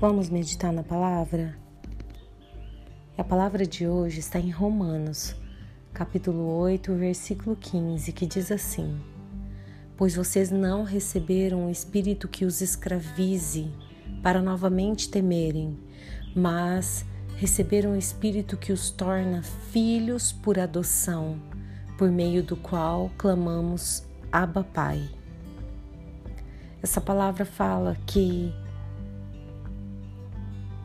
Vamos meditar na palavra? A palavra de hoje está em Romanos, capítulo 8, versículo 15, que diz assim: Pois vocês não receberam um espírito que os escravize para novamente temerem, mas receberam um espírito que os torna filhos por adoção, por meio do qual clamamos Abba Pai. Essa palavra fala que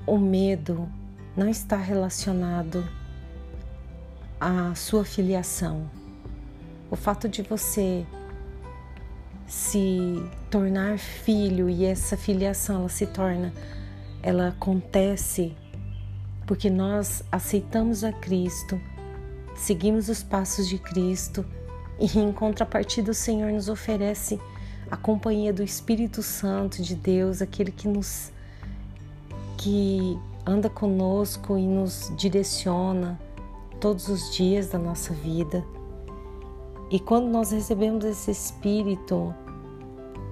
o medo não está relacionado à sua filiação. O fato de você se tornar filho e essa filiação ela se torna, ela acontece porque nós aceitamos a Cristo, seguimos os passos de Cristo e em contrapartida o Senhor nos oferece a companhia do Espírito Santo de Deus, aquele que nos que anda conosco e nos direciona todos os dias da nossa vida. E quando nós recebemos esse Espírito,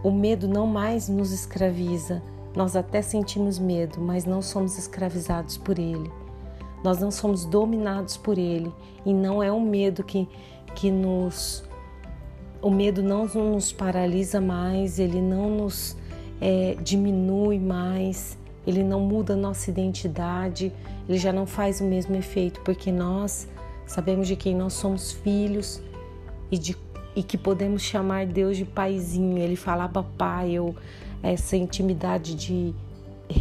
o medo não mais nos escraviza. Nós até sentimos medo, mas não somos escravizados por ele. Nós não somos dominados por ele. E não é o medo que, que nos. O medo não nos paralisa mais, ele não nos é, diminui mais, ele não muda a nossa identidade, ele já não faz o mesmo efeito, porque nós sabemos de quem nós somos filhos e, de, e que podemos chamar Deus de paizinho. Ele falava pai, ou essa intimidade de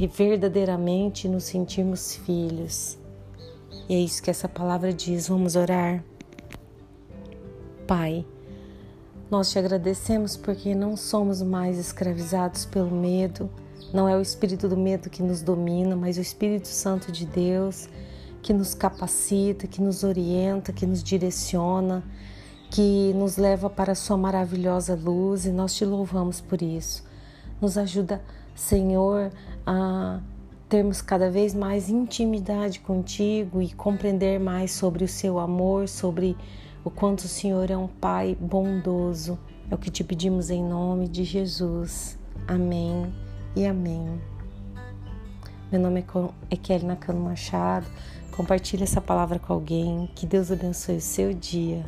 verdadeiramente nos sentirmos filhos. E é isso que essa palavra diz. Vamos orar. Pai, nós te agradecemos porque não somos mais escravizados pelo medo não é o espírito do medo que nos domina, mas o Espírito Santo de Deus que nos capacita, que nos orienta, que nos direciona, que nos leva para a Sua maravilhosa luz e nós te louvamos por isso. Nos ajuda, Senhor, a termos cada vez mais intimidade contigo e compreender mais sobre o Seu amor, sobre o quanto o Senhor é um Pai bondoso. É o que te pedimos em nome de Jesus. Amém e amém. Meu nome é Kelly Nakano Machado. Compartilhe essa palavra com alguém. Que Deus abençoe o seu dia.